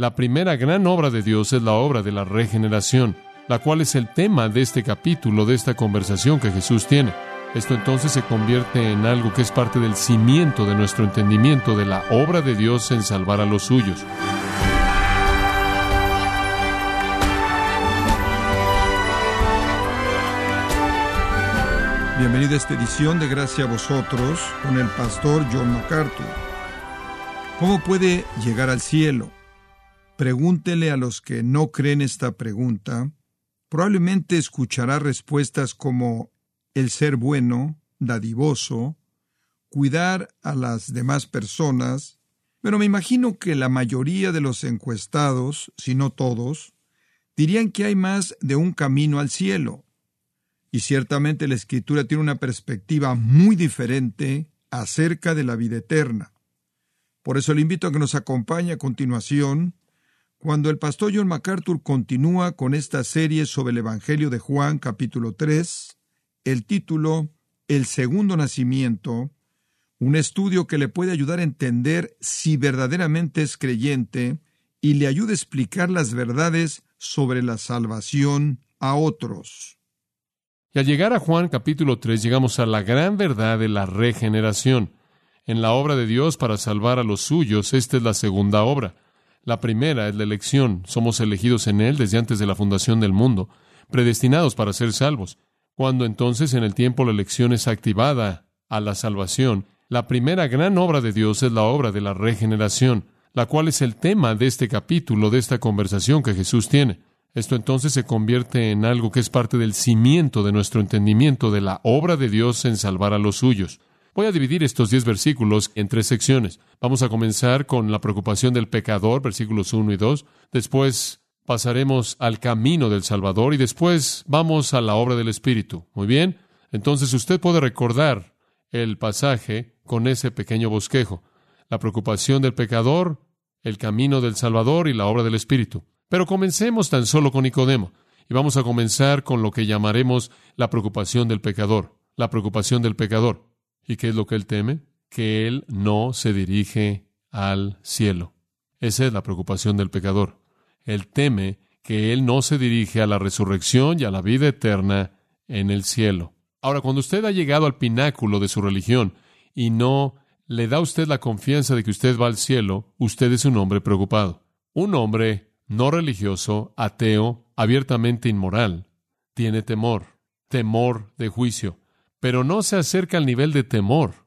La primera gran obra de Dios es la obra de la regeneración, la cual es el tema de este capítulo, de esta conversación que Jesús tiene. Esto entonces se convierte en algo que es parte del cimiento de nuestro entendimiento de la obra de Dios en salvar a los suyos. Bienvenido a esta edición de Gracia a vosotros con el pastor John MacArthur. ¿Cómo puede llegar al cielo? Pregúntele a los que no creen esta pregunta. Probablemente escuchará respuestas como el ser bueno, dadivoso, cuidar a las demás personas, pero me imagino que la mayoría de los encuestados, si no todos, dirían que hay más de un camino al cielo y ciertamente la escritura tiene una perspectiva muy diferente acerca de la vida eterna. Por eso le invito a que nos acompañe a continuación cuando el pastor John MacArthur continúa con esta serie sobre el Evangelio de Juan capítulo 3, el título El segundo nacimiento, un estudio que le puede ayudar a entender si verdaderamente es creyente y le ayuda a explicar las verdades sobre la salvación a otros. Y al llegar a Juan capítulo 3 llegamos a la gran verdad de la regeneración. En la obra de Dios para salvar a los suyos, esta es la segunda obra. La primera es la elección. Somos elegidos en Él desde antes de la fundación del mundo, predestinados para ser salvos. Cuando entonces en el tiempo la elección es activada a la salvación, la primera gran obra de Dios es la obra de la regeneración, la cual es el tema de este capítulo, de esta conversación que Jesús tiene. Esto entonces se convierte en algo que es parte del cimiento de nuestro entendimiento de la obra de Dios en salvar a los suyos. Voy a dividir estos diez versículos en tres secciones. Vamos a comenzar con la preocupación del pecador, versículos 1 y 2. Después pasaremos al camino del Salvador y después vamos a la obra del Espíritu. Muy bien. Entonces usted puede recordar el pasaje con ese pequeño bosquejo. La preocupación del pecador, el camino del Salvador y la obra del Espíritu. Pero comencemos tan solo con Nicodemo, y vamos a comenzar con lo que llamaremos la preocupación del pecador, la preocupación del pecador. ¿Y qué es lo que él teme? Que él no se dirige al cielo. Esa es la preocupación del pecador. Él teme que él no se dirige a la resurrección y a la vida eterna en el cielo. Ahora, cuando usted ha llegado al pináculo de su religión y no le da a usted la confianza de que usted va al cielo, usted es un hombre preocupado. Un hombre no religioso, ateo, abiertamente inmoral, tiene temor, temor de juicio, pero no se acerca al nivel de temor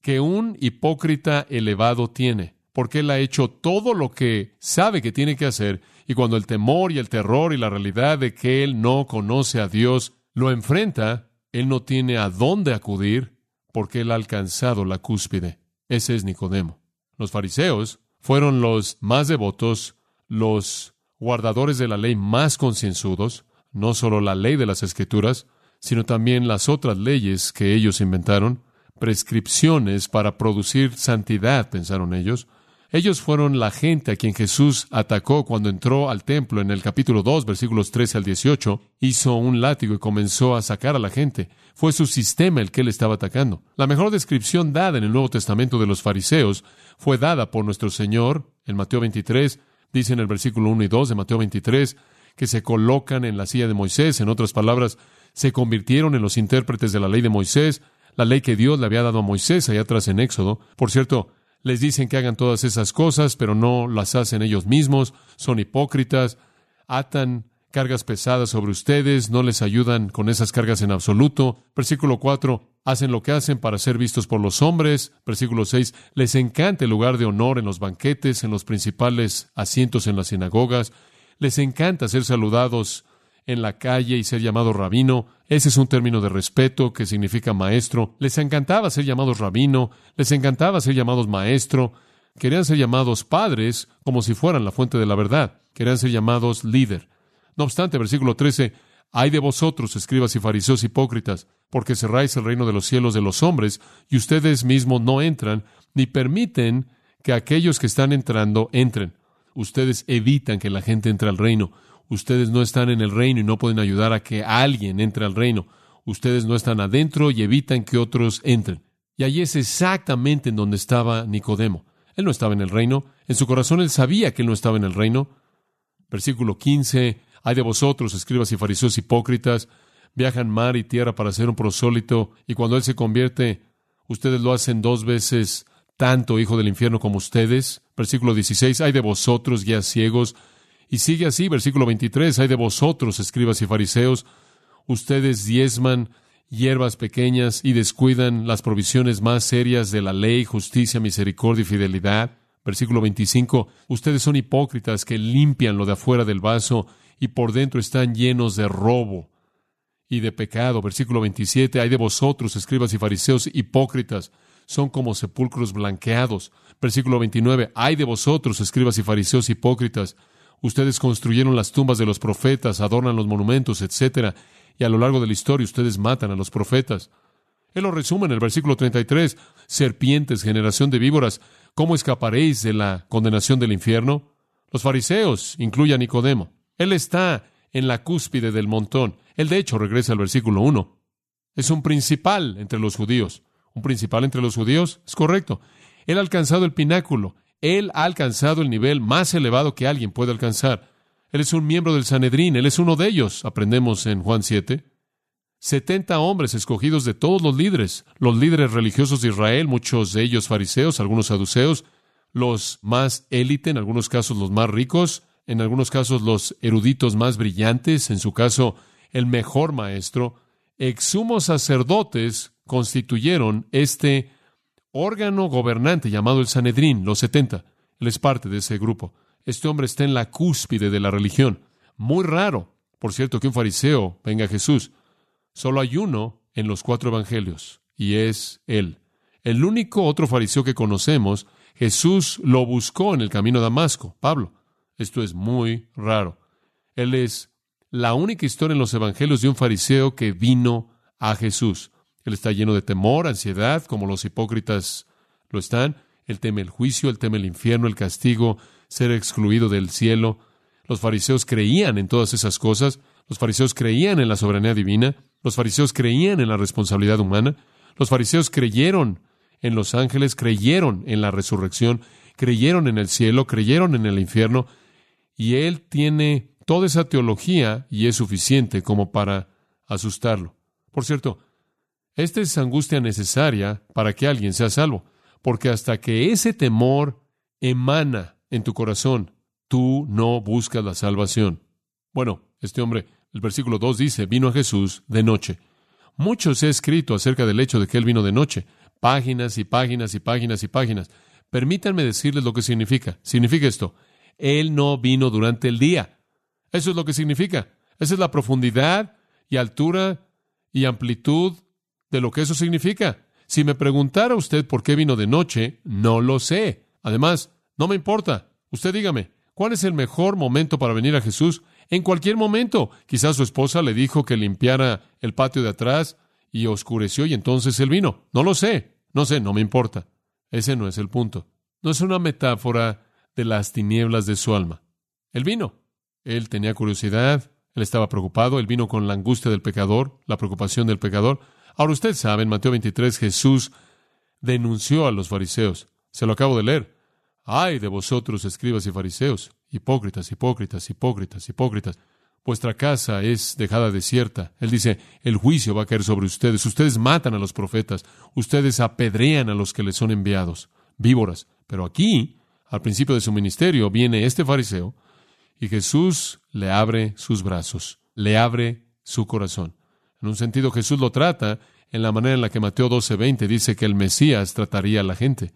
que un hipócrita elevado tiene, porque él ha hecho todo lo que sabe que tiene que hacer, y cuando el temor y el terror y la realidad de que él no conoce a Dios lo enfrenta, él no tiene a dónde acudir, porque él ha alcanzado la cúspide. Ese es Nicodemo. Los fariseos fueron los más devotos los guardadores de la ley más concienzudos, no solo la ley de las escrituras, sino también las otras leyes que ellos inventaron, prescripciones para producir santidad, pensaron ellos. Ellos fueron la gente a quien Jesús atacó cuando entró al templo en el capítulo 2, versículos 13 al 18, hizo un látigo y comenzó a sacar a la gente. Fue su sistema el que él estaba atacando. La mejor descripción dada en el Nuevo Testamento de los fariseos fue dada por nuestro Señor en Mateo 23, dice en el versículo 1 y 2 de Mateo 23, que se colocan en la silla de Moisés, en otras palabras, se convirtieron en los intérpretes de la ley de Moisés, la ley que Dios le había dado a Moisés allá atrás en Éxodo. Por cierto, les dicen que hagan todas esas cosas, pero no las hacen ellos mismos, son hipócritas, atan cargas pesadas sobre ustedes, no les ayudan con esas cargas en absoluto. Versículo 4, hacen lo que hacen para ser vistos por los hombres. Versículo 6, les encanta el lugar de honor en los banquetes, en los principales asientos en las sinagogas. Les encanta ser saludados en la calle y ser llamados rabino. Ese es un término de respeto que significa maestro. Les encantaba ser llamados rabino, les encantaba ser llamados maestro. Querían ser llamados padres como si fueran la fuente de la verdad. Querían ser llamados líder. No obstante, versículo 13, hay de vosotros, escribas y fariseos hipócritas, porque cerráis el reino de los cielos de los hombres, y ustedes mismos no entran, ni permiten que aquellos que están entrando entren. Ustedes evitan que la gente entre al reino. Ustedes no están en el reino y no pueden ayudar a que alguien entre al reino. Ustedes no están adentro y evitan que otros entren. Y allí es exactamente en donde estaba Nicodemo. Él no estaba en el reino. En su corazón él sabía que él no estaba en el reino. Versículo 15. Hay de vosotros, escribas y fariseos hipócritas, viajan mar y tierra para ser un prosólito, y cuando él se convierte, ustedes lo hacen dos veces tanto, hijo del infierno, como ustedes. Versículo 16. Hay de vosotros, guías ciegos. Y sigue así, versículo 23. Hay de vosotros, escribas y fariseos, ustedes diezman hierbas pequeñas y descuidan las provisiones más serias de la ley, justicia, misericordia y fidelidad. Versículo 25, ustedes son hipócritas que limpian lo de afuera del vaso y por dentro están llenos de robo y de pecado. Versículo 27, hay de vosotros, escribas y fariseos, hipócritas, son como sepulcros blanqueados. Versículo 29, hay de vosotros, escribas y fariseos, hipócritas, ustedes construyeron las tumbas de los profetas, adornan los monumentos, etcétera, y a lo largo de la historia ustedes matan a los profetas. Él lo resume en el versículo 33, serpientes, generación de víboras, ¿cómo escaparéis de la condenación del infierno? Los fariseos, incluye a Nicodemo. Él está en la cúspide del montón. Él de hecho regresa al versículo 1. Es un principal entre los judíos. ¿Un principal entre los judíos? Es correcto. Él ha alcanzado el pináculo. Él ha alcanzado el nivel más elevado que alguien puede alcanzar. Él es un miembro del Sanedrín, él es uno de ellos, aprendemos en Juan 7. Setenta hombres escogidos de todos los líderes, los líderes religiosos de Israel, muchos de ellos fariseos, algunos saduceos, los más élite, en algunos casos los más ricos, en algunos casos los eruditos más brillantes, en su caso el mejor maestro, exhumos sacerdotes constituyeron este órgano gobernante llamado el Sanedrín, los setenta. Él es parte de ese grupo. Este hombre está en la cúspide de la religión. Muy raro, por cierto, que un fariseo venga a Jesús. Solo hay uno en los cuatro evangelios, y es él. El único otro fariseo que conocemos, Jesús lo buscó en el camino a Damasco, Pablo. Esto es muy raro. Él es la única historia en los evangelios de un fariseo que vino a Jesús. Él está lleno de temor, ansiedad, como los hipócritas lo están. Él teme el juicio, él teme el infierno, el castigo, ser excluido del cielo. Los fariseos creían en todas esas cosas. Los fariseos creían en la soberanía divina. Los fariseos creían en la responsabilidad humana. Los fariseos creyeron en los ángeles, creyeron en la resurrección, creyeron en el cielo, creyeron en el infierno. Y él tiene toda esa teología y es suficiente como para asustarlo. Por cierto, esta es angustia necesaria para que alguien sea salvo, porque hasta que ese temor emana en tu corazón, tú no buscas la salvación. Bueno, este hombre, el versículo 2 dice, vino a Jesús de noche. Mucho se ha escrito acerca del hecho de que él vino de noche. Páginas y páginas y páginas y páginas. Permítanme decirles lo que significa. Significa esto. Él no vino durante el día. Eso es lo que significa. Esa es la profundidad y altura y amplitud de lo que eso significa. Si me preguntara usted por qué vino de noche, no lo sé. Además, no me importa. Usted dígame, ¿cuál es el mejor momento para venir a Jesús? En cualquier momento. Quizás su esposa le dijo que limpiara el patio de atrás y oscureció y entonces él vino. No lo sé. No sé, no me importa. Ese no es el punto. No es una metáfora de las tinieblas de su alma. Él vino. Él tenía curiosidad, él estaba preocupado, él vino con la angustia del pecador, la preocupación del pecador. Ahora usted sabe, en Mateo 23 Jesús denunció a los fariseos. Se lo acabo de leer. Ay de vosotros, escribas y fariseos, hipócritas, hipócritas, hipócritas, hipócritas. Vuestra casa es dejada desierta. Él dice, el juicio va a caer sobre ustedes. Ustedes matan a los profetas. Ustedes apedrean a los que les son enviados. Víboras. Pero aquí, al principio de su ministerio, viene este fariseo y Jesús le abre sus brazos, le abre su corazón. En un sentido, Jesús lo trata en la manera en la que Mateo 12:20 dice que el Mesías trataría a la gente.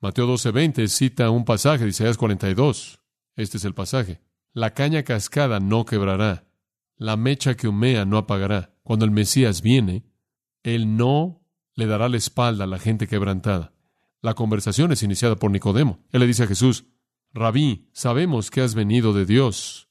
Mateo 12:20 cita un pasaje de Isaías 42. Este es el pasaje. La caña cascada no quebrará, la mecha que humea no apagará. Cuando el Mesías viene, Él no le dará la espalda a la gente quebrantada. La conversación es iniciada por Nicodemo. Él le dice a Jesús, Rabí, sabemos que has venido de Dios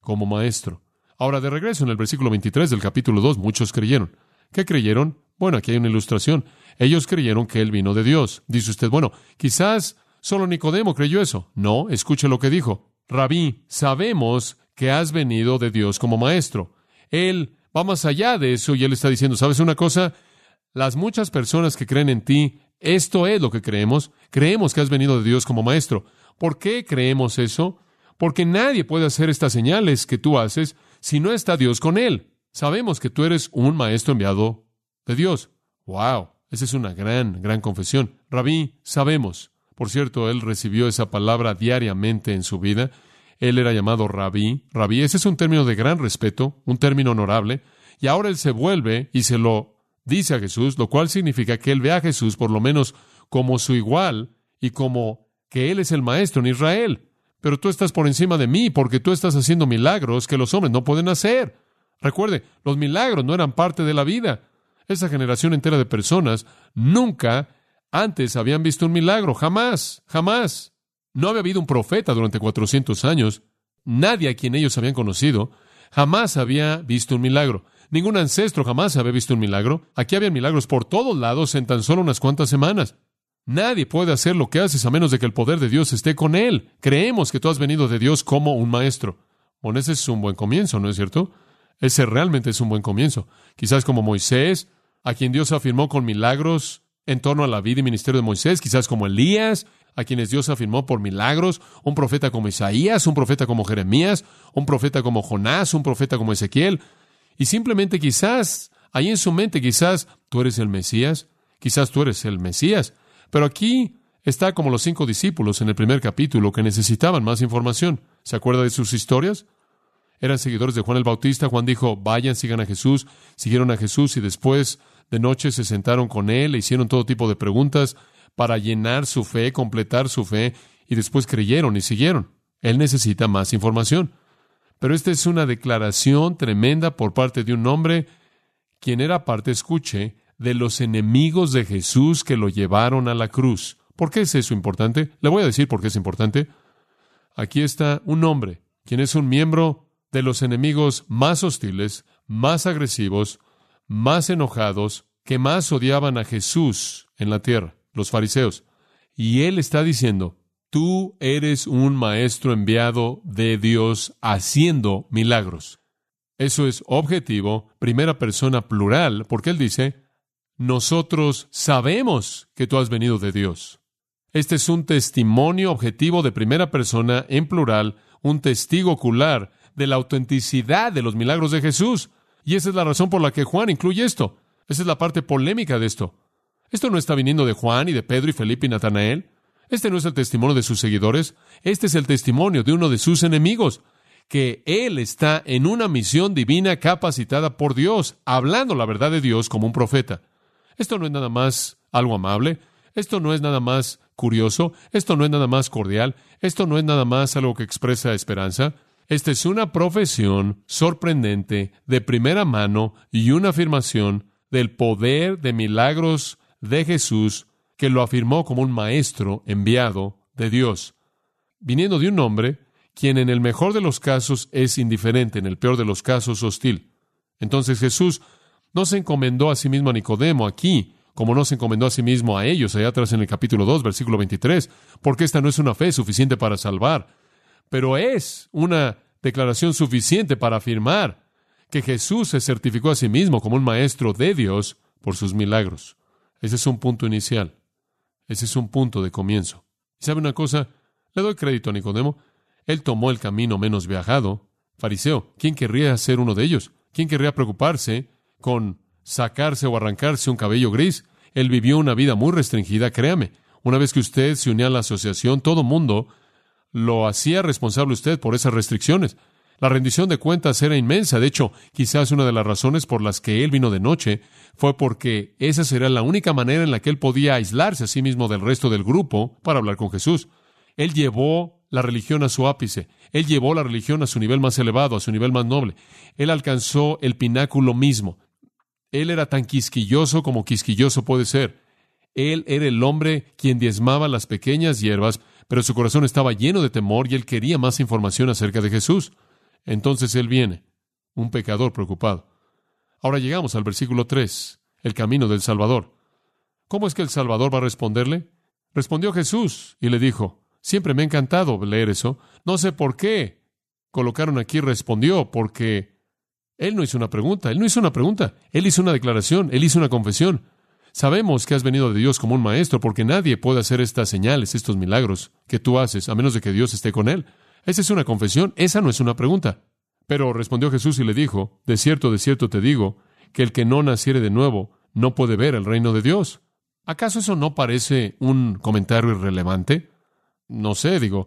como maestro. Ahora, de regreso en el versículo 23 del capítulo 2, muchos creyeron. ¿Qué creyeron? Bueno, aquí hay una ilustración. Ellos creyeron que él vino de Dios. Dice usted, bueno, quizás solo Nicodemo creyó eso. No, escuche lo que dijo. Rabí, sabemos que has venido de Dios como maestro. Él va más allá de eso y él está diciendo, ¿sabes una cosa? Las muchas personas que creen en ti esto es lo que creemos. Creemos que has venido de Dios como maestro. ¿Por qué creemos eso? Porque nadie puede hacer estas señales que tú haces si no está Dios con él. Sabemos que tú eres un maestro enviado de Dios. ¡Wow! Esa es una gran, gran confesión. Rabí, sabemos. Por cierto, él recibió esa palabra diariamente en su vida. Él era llamado rabí. Rabí, ese es un término de gran respeto, un término honorable. Y ahora él se vuelve y se lo dice a Jesús, lo cual significa que él ve a Jesús por lo menos como su igual y como que él es el maestro en Israel. Pero tú estás por encima de mí porque tú estás haciendo milagros que los hombres no pueden hacer. Recuerde, los milagros no eran parte de la vida. Esa generación entera de personas nunca antes habían visto un milagro, jamás, jamás. No había habido un profeta durante 400 años. Nadie a quien ellos habían conocido jamás había visto un milagro. Ningún ancestro jamás había visto un milagro. Aquí había milagros por todos lados en tan solo unas cuantas semanas. Nadie puede hacer lo que haces a menos de que el poder de Dios esté con él. Creemos que tú has venido de Dios como un maestro. Bueno, ese es un buen comienzo, ¿no es cierto? Ese realmente es un buen comienzo. Quizás como Moisés, a quien Dios afirmó con milagros en torno a la vida y ministerio de Moisés, quizás como Elías, a quienes Dios afirmó por milagros, un profeta como Isaías, un profeta como Jeremías, un profeta como Jonás, un profeta como Ezequiel, y simplemente quizás, ahí en su mente, quizás tú eres el Mesías, quizás tú eres el Mesías. Pero aquí está como los cinco discípulos en el primer capítulo que necesitaban más información. ¿Se acuerda de sus historias? Eran seguidores de Juan el Bautista. Juan dijo, vayan, sigan a Jesús. Siguieron a Jesús y después de noche se sentaron con él e hicieron todo tipo de preguntas para llenar su fe, completar su fe, y después creyeron y siguieron. Él necesita más información. Pero esta es una declaración tremenda por parte de un hombre quien era parte, escuche, de los enemigos de Jesús que lo llevaron a la cruz. ¿Por qué es eso importante? Le voy a decir por qué es importante. Aquí está un hombre, quien es un miembro de los enemigos más hostiles, más agresivos, más enojados, que más odiaban a Jesús en la tierra, los fariseos. Y él está diciendo, Tú eres un maestro enviado de Dios haciendo milagros. Eso es objetivo, primera persona plural, porque él dice, nosotros sabemos que tú has venido de Dios. Este es un testimonio objetivo de primera persona en plural, un testigo ocular de la autenticidad de los milagros de Jesús. Y esa es la razón por la que Juan incluye esto. Esa es la parte polémica de esto. Esto no está viniendo de Juan y de Pedro y Felipe y Natanael. Este no es el testimonio de sus seguidores, este es el testimonio de uno de sus enemigos, que él está en una misión divina capacitada por Dios, hablando la verdad de Dios como un profeta. Esto no es nada más algo amable, esto no es nada más curioso, esto no es nada más cordial, esto no es nada más algo que expresa esperanza. Esta es una profesión sorprendente de primera mano y una afirmación del poder de milagros de Jesús que lo afirmó como un maestro enviado de Dios, viniendo de un hombre quien en el mejor de los casos es indiferente, en el peor de los casos hostil. Entonces Jesús no se encomendó a sí mismo a Nicodemo aquí, como no se encomendó a sí mismo a ellos allá atrás en el capítulo 2, versículo 23, porque esta no es una fe suficiente para salvar, pero es una declaración suficiente para afirmar que Jesús se certificó a sí mismo como un maestro de Dios por sus milagros. Ese es un punto inicial. Ese es un punto de comienzo. ¿Y sabe una cosa? Le doy crédito a Nicodemo. Él tomó el camino menos viajado. Fariseo, ¿quién querría ser uno de ellos? ¿Quién querría preocuparse con sacarse o arrancarse un cabello gris? Él vivió una vida muy restringida, créame. Una vez que usted se unió a la asociación, todo mundo lo hacía responsable usted por esas restricciones. La rendición de cuentas era inmensa. De hecho, quizás una de las razones por las que él vino de noche fue porque esa sería la única manera en la que él podía aislarse a sí mismo del resto del grupo para hablar con Jesús. Él llevó la religión a su ápice. Él llevó la religión a su nivel más elevado, a su nivel más noble. Él alcanzó el pináculo mismo. Él era tan quisquilloso como quisquilloso puede ser. Él era el hombre quien diezmaba las pequeñas hierbas, pero su corazón estaba lleno de temor y él quería más información acerca de Jesús. Entonces Él viene, un pecador preocupado. Ahora llegamos al versículo 3, el camino del Salvador. ¿Cómo es que el Salvador va a responderle? Respondió Jesús y le dijo, siempre me ha encantado leer eso, no sé por qué colocaron aquí respondió, porque Él no hizo una pregunta, Él no hizo una pregunta, Él hizo una declaración, Él hizo una confesión. Sabemos que has venido de Dios como un maestro, porque nadie puede hacer estas señales, estos milagros que tú haces, a menos de que Dios esté con él. Esa es una confesión, esa no es una pregunta. Pero respondió Jesús y le dijo, De cierto, de cierto te digo, que el que no naciere de nuevo no puede ver el reino de Dios. ¿Acaso eso no parece un comentario irrelevante? No sé, digo,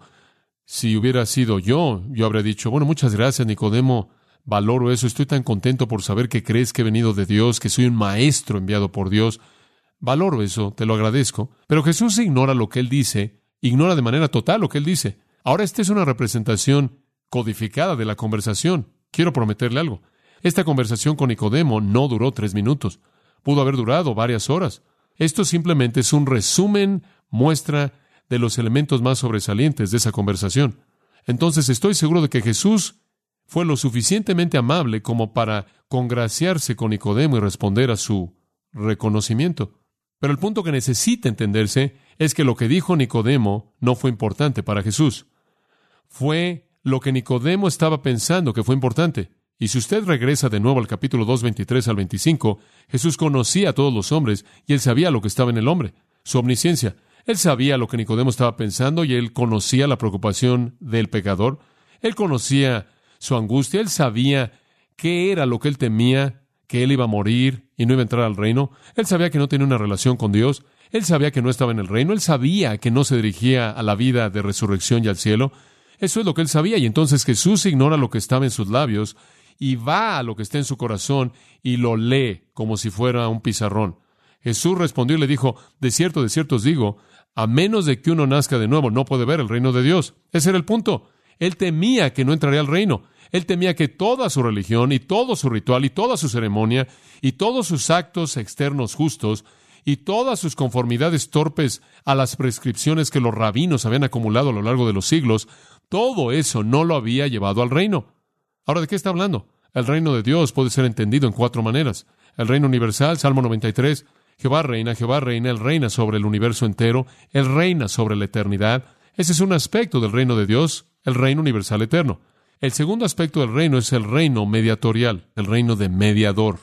si hubiera sido yo, yo habría dicho, bueno, muchas gracias, Nicodemo, valoro eso, estoy tan contento por saber que crees que he venido de Dios, que soy un maestro enviado por Dios. Valoro eso, te lo agradezco. Pero Jesús ignora lo que él dice, ignora de manera total lo que él dice. Ahora esta es una representación codificada de la conversación. Quiero prometerle algo. Esta conversación con Nicodemo no duró tres minutos. Pudo haber durado varias horas. Esto simplemente es un resumen, muestra de los elementos más sobresalientes de esa conversación. Entonces estoy seguro de que Jesús fue lo suficientemente amable como para congraciarse con Nicodemo y responder a su reconocimiento. Pero el punto que necesita entenderse es que lo que dijo Nicodemo no fue importante para Jesús. Fue lo que Nicodemo estaba pensando que fue importante. Y si usted regresa de nuevo al capítulo 2, 23 al 25, Jesús conocía a todos los hombres y él sabía lo que estaba en el hombre, su omnisciencia. Él sabía lo que Nicodemo estaba pensando y él conocía la preocupación del pecador. Él conocía su angustia, él sabía qué era lo que él temía que él iba a morir y no iba a entrar al reino. Él sabía que no tenía una relación con Dios. Él sabía que no estaba en el reino. Él sabía que no se dirigía a la vida de resurrección y al cielo. Eso es lo que él sabía. Y entonces Jesús ignora lo que estaba en sus labios y va a lo que está en su corazón y lo lee como si fuera un pizarrón. Jesús respondió y le dijo, de cierto, de cierto os digo, a menos de que uno nazca de nuevo, no puede ver el reino de Dios. Ese era el punto. Él temía que no entraría al reino. Él temía que toda su religión y todo su ritual y toda su ceremonia y todos sus actos externos justos y todas sus conformidades torpes a las prescripciones que los rabinos habían acumulado a lo largo de los siglos, todo eso no lo había llevado al reino. Ahora, ¿de qué está hablando? El reino de Dios puede ser entendido en cuatro maneras. El reino universal, Salmo 93, Jehová reina, Jehová reina, Él reina sobre el universo entero, Él reina sobre la eternidad. Ese es un aspecto del reino de Dios, el reino universal eterno. El segundo aspecto del reino es el reino mediatorial, el reino de mediador.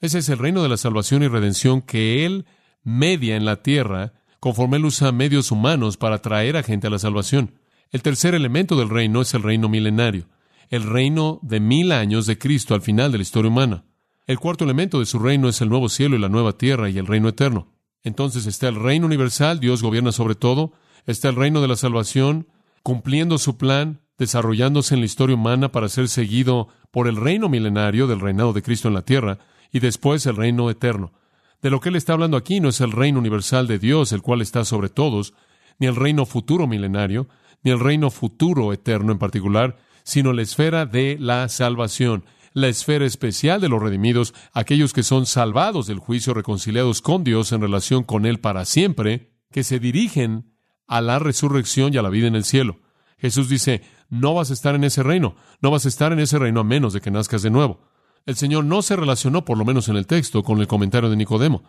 Ese es el reino de la salvación y redención que Él media en la tierra conforme Él usa medios humanos para traer a gente a la salvación. El tercer elemento del reino es el reino milenario, el reino de mil años de Cristo al final de la historia humana. El cuarto elemento de su reino es el nuevo cielo y la nueva tierra y el reino eterno. Entonces está el reino universal, Dios gobierna sobre todo, está el reino de la salvación, cumpliendo su plan, desarrollándose en la historia humana para ser seguido por el reino milenario del reinado de Cristo en la tierra y después el reino eterno. De lo que él está hablando aquí no es el reino universal de Dios, el cual está sobre todos, ni el reino futuro milenario, ni el reino futuro eterno en particular, sino la esfera de la salvación, la esfera especial de los redimidos, aquellos que son salvados del juicio, reconciliados con Dios en relación con Él para siempre, que se dirigen a la resurrección y a la vida en el cielo. Jesús dice, no vas a estar en ese reino, no vas a estar en ese reino a menos de que nazcas de nuevo. El Señor no se relacionó, por lo menos en el texto, con el comentario de Nicodemo.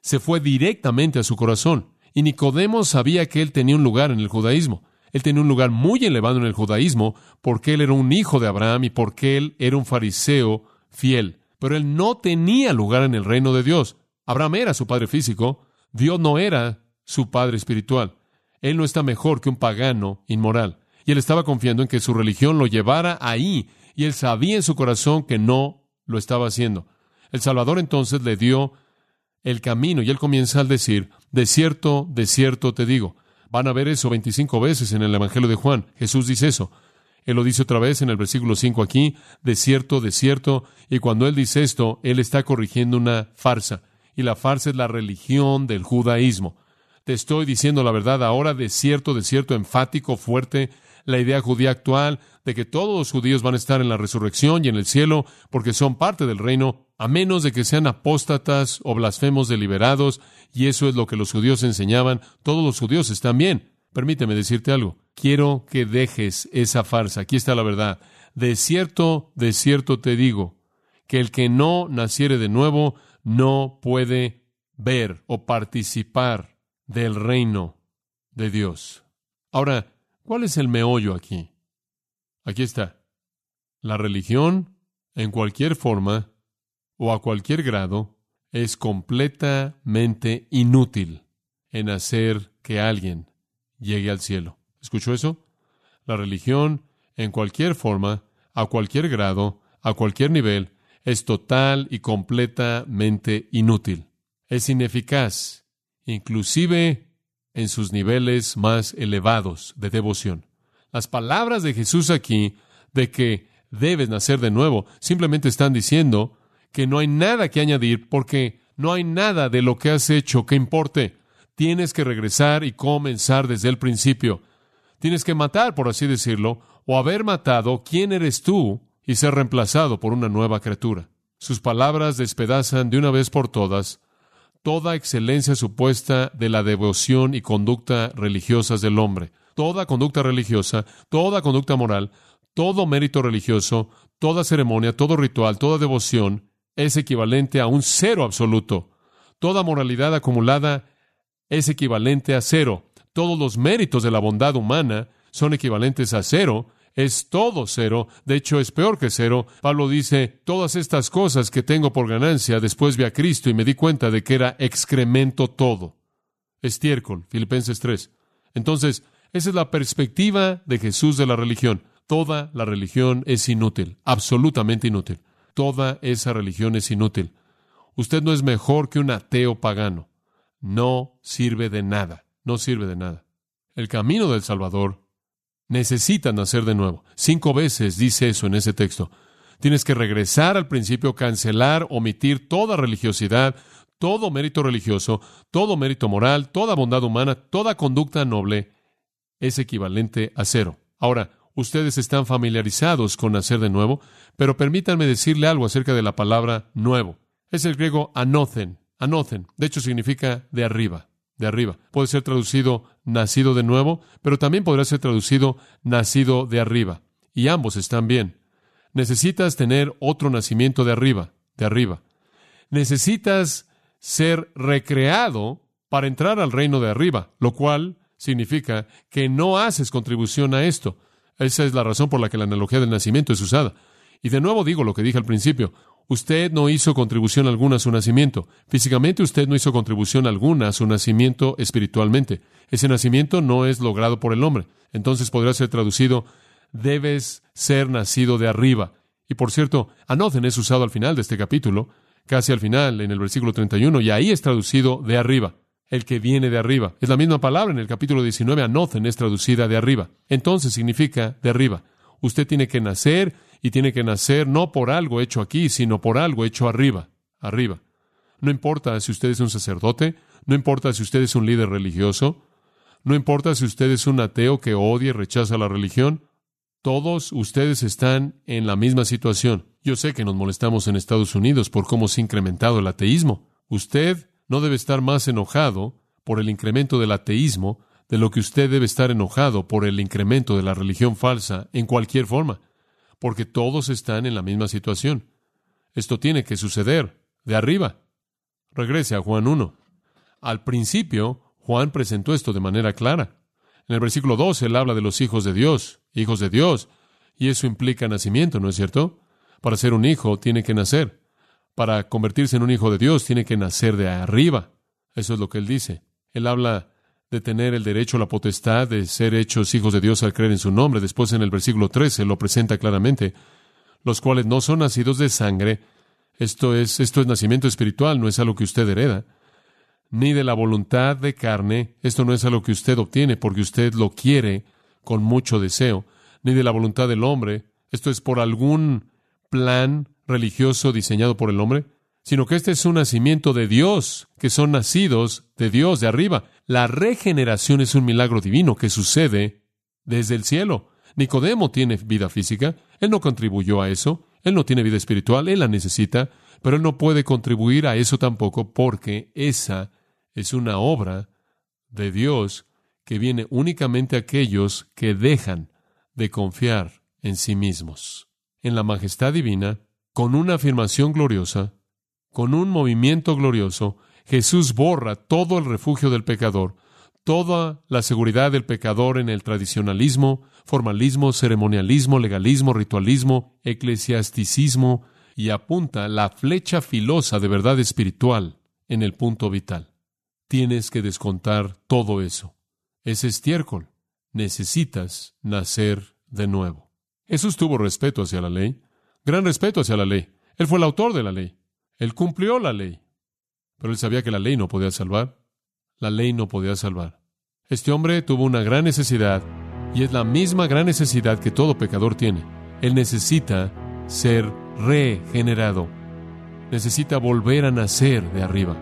Se fue directamente a su corazón, y Nicodemo sabía que él tenía un lugar en el judaísmo. Él tenía un lugar muy elevado en el judaísmo porque él era un hijo de Abraham y porque él era un fariseo fiel. Pero él no tenía lugar en el reino de Dios. Abraham era su padre físico, Dios no era su padre espiritual. Él no está mejor que un pagano inmoral. Y él estaba confiando en que su religión lo llevara ahí, y él sabía en su corazón que no lo estaba haciendo. El Salvador entonces le dio el camino, y él comienza al decir, de cierto, de cierto te digo. Van a ver eso 25 veces en el Evangelio de Juan. Jesús dice eso. Él lo dice otra vez en el versículo 5 aquí, de cierto, de cierto, y cuando él dice esto, él está corrigiendo una farsa, y la farsa es la religión del judaísmo. Te estoy diciendo la verdad ahora, de cierto, de cierto, enfático, fuerte, la idea judía actual de que todos los judíos van a estar en la resurrección y en el cielo porque son parte del reino, a menos de que sean apóstatas o blasfemos deliberados, y eso es lo que los judíos enseñaban, todos los judíos están bien. Permíteme decirte algo, quiero que dejes esa farsa, aquí está la verdad. De cierto, de cierto te digo, que el que no naciere de nuevo no puede ver o participar del reino de Dios. Ahora, ¿cuál es el meollo aquí? Aquí está. La religión, en cualquier forma o a cualquier grado, es completamente inútil en hacer que alguien llegue al cielo. ¿Escuchó eso? La religión, en cualquier forma, a cualquier grado, a cualquier nivel, es total y completamente inútil. Es ineficaz, inclusive en sus niveles más elevados de devoción. Las palabras de Jesús aquí de que debes nacer de nuevo simplemente están diciendo que no hay nada que añadir porque no hay nada de lo que has hecho que importe. Tienes que regresar y comenzar desde el principio. Tienes que matar, por así decirlo, o haber matado quién eres tú y ser reemplazado por una nueva criatura. Sus palabras despedazan de una vez por todas toda excelencia supuesta de la devoción y conducta religiosas del hombre. Toda conducta religiosa, toda conducta moral, todo mérito religioso, toda ceremonia, todo ritual, toda devoción es equivalente a un cero absoluto. Toda moralidad acumulada es equivalente a cero. Todos los méritos de la bondad humana son equivalentes a cero. Es todo cero. De hecho, es peor que cero. Pablo dice, todas estas cosas que tengo por ganancia, después vi a Cristo y me di cuenta de que era excremento todo. Estiércol, Filipenses 3. Entonces, esa es la perspectiva de Jesús de la religión. Toda la religión es inútil, absolutamente inútil. Toda esa religión es inútil. Usted no es mejor que un ateo pagano. No sirve de nada, no sirve de nada. El camino del Salvador necesita nacer de nuevo. Cinco veces dice eso en ese texto. Tienes que regresar al principio, cancelar, omitir toda religiosidad, todo mérito religioso, todo mérito moral, toda bondad humana, toda conducta noble es equivalente a cero. Ahora, ustedes están familiarizados con nacer de nuevo, pero permítanme decirle algo acerca de la palabra nuevo. Es el griego anocen, anocen. De hecho, significa de arriba, de arriba. Puede ser traducido nacido de nuevo, pero también podrá ser traducido nacido de arriba. Y ambos están bien. Necesitas tener otro nacimiento de arriba, de arriba. Necesitas ser recreado para entrar al reino de arriba, lo cual significa que no haces contribución a esto. Esa es la razón por la que la analogía del nacimiento es usada. Y de nuevo digo lo que dije al principio. Usted no hizo contribución alguna a su nacimiento. Físicamente usted no hizo contribución alguna a su nacimiento espiritualmente. Ese nacimiento no es logrado por el hombre. Entonces podría ser traducido, debes ser nacido de arriba. Y por cierto, anocen es usado al final de este capítulo, casi al final, en el versículo 31, y ahí es traducido de arriba el que viene de arriba. Es la misma palabra en el capítulo 19, anocen es traducida de arriba. Entonces significa de arriba. Usted tiene que nacer y tiene que nacer no por algo hecho aquí, sino por algo hecho arriba, arriba. No importa si usted es un sacerdote, no importa si usted es un líder religioso, no importa si usted es un ateo que odia y rechaza la religión, todos ustedes están en la misma situación. Yo sé que nos molestamos en Estados Unidos por cómo se ha incrementado el ateísmo. Usted no debe estar más enojado por el incremento del ateísmo de lo que usted debe estar enojado por el incremento de la religión falsa en cualquier forma, porque todos están en la misma situación. Esto tiene que suceder de arriba. Regrese a Juan 1. Al principio, Juan presentó esto de manera clara. En el versículo 2 él habla de los hijos de Dios, hijos de Dios, y eso implica nacimiento, ¿no es cierto? Para ser un hijo tiene que nacer para convertirse en un hijo de Dios tiene que nacer de arriba. Eso es lo que él dice. Él habla de tener el derecho, la potestad de ser hechos hijos de Dios al creer en su nombre. Después en el versículo 13 lo presenta claramente, los cuales no son nacidos de sangre. Esto es, esto es nacimiento espiritual, no es algo que usted hereda. Ni de la voluntad de carne, esto no es algo que usted obtiene porque usted lo quiere con mucho deseo. Ni de la voluntad del hombre, esto es por algún plan religioso diseñado por el hombre, sino que este es un nacimiento de Dios, que son nacidos de Dios de arriba. La regeneración es un milagro divino que sucede desde el cielo. Nicodemo tiene vida física, él no contribuyó a eso, él no tiene vida espiritual, él la necesita, pero él no puede contribuir a eso tampoco porque esa es una obra de Dios que viene únicamente a aquellos que dejan de confiar en sí mismos. En la majestad divina, con una afirmación gloriosa, con un movimiento glorioso, Jesús borra todo el refugio del pecador, toda la seguridad del pecador en el tradicionalismo, formalismo, ceremonialismo, legalismo, ritualismo, eclesiasticismo y apunta la flecha filosa de verdad espiritual en el punto vital. Tienes que descontar todo eso. Es estiércol. Necesitas nacer de nuevo. Jesús tuvo respeto hacia la ley, gran respeto hacia la ley. Él fue el autor de la ley. Él cumplió la ley. Pero él sabía que la ley no podía salvar. La ley no podía salvar. Este hombre tuvo una gran necesidad y es la misma gran necesidad que todo pecador tiene. Él necesita ser regenerado. Necesita volver a nacer de arriba.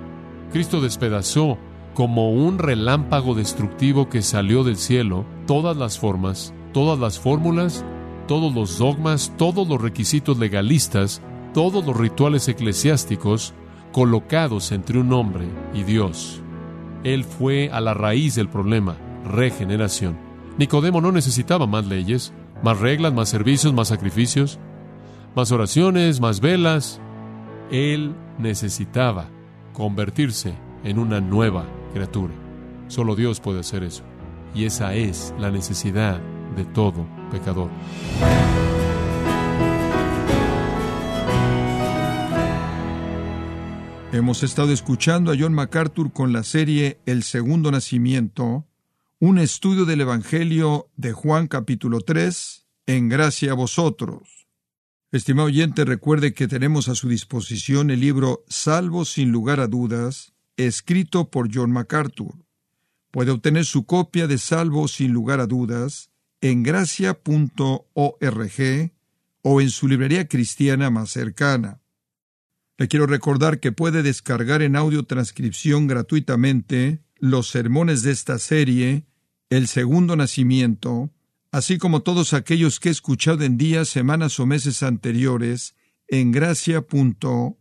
Cristo despedazó como un relámpago destructivo que salió del cielo todas las formas, todas las fórmulas, todos los dogmas, todos los requisitos legalistas, todos los rituales eclesiásticos colocados entre un hombre y Dios. Él fue a la raíz del problema, regeneración. Nicodemo no necesitaba más leyes, más reglas, más servicios, más sacrificios, más oraciones, más velas. Él necesitaba convertirse en una nueva criatura. Solo Dios puede hacer eso. Y esa es la necesidad de todo pecador. Hemos estado escuchando a John MacArthur con la serie El Segundo Nacimiento, un estudio del Evangelio de Juan capítulo 3, en gracia a vosotros. Estimado oyente, recuerde que tenemos a su disposición el libro Salvo sin lugar a dudas, escrito por John MacArthur. Puede obtener su copia de Salvo sin lugar a dudas en gracia.org o en su librería cristiana más cercana. Le quiero recordar que puede descargar en audio transcripción gratuitamente los sermones de esta serie, El Segundo Nacimiento, así como todos aquellos que he escuchado en días, semanas o meses anteriores en gracia.org.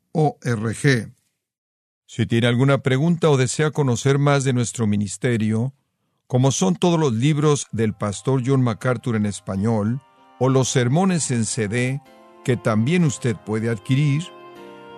Si tiene alguna pregunta o desea conocer más de nuestro ministerio, como son todos los libros del pastor John MacArthur en español, o los sermones en CD, que también usted puede adquirir,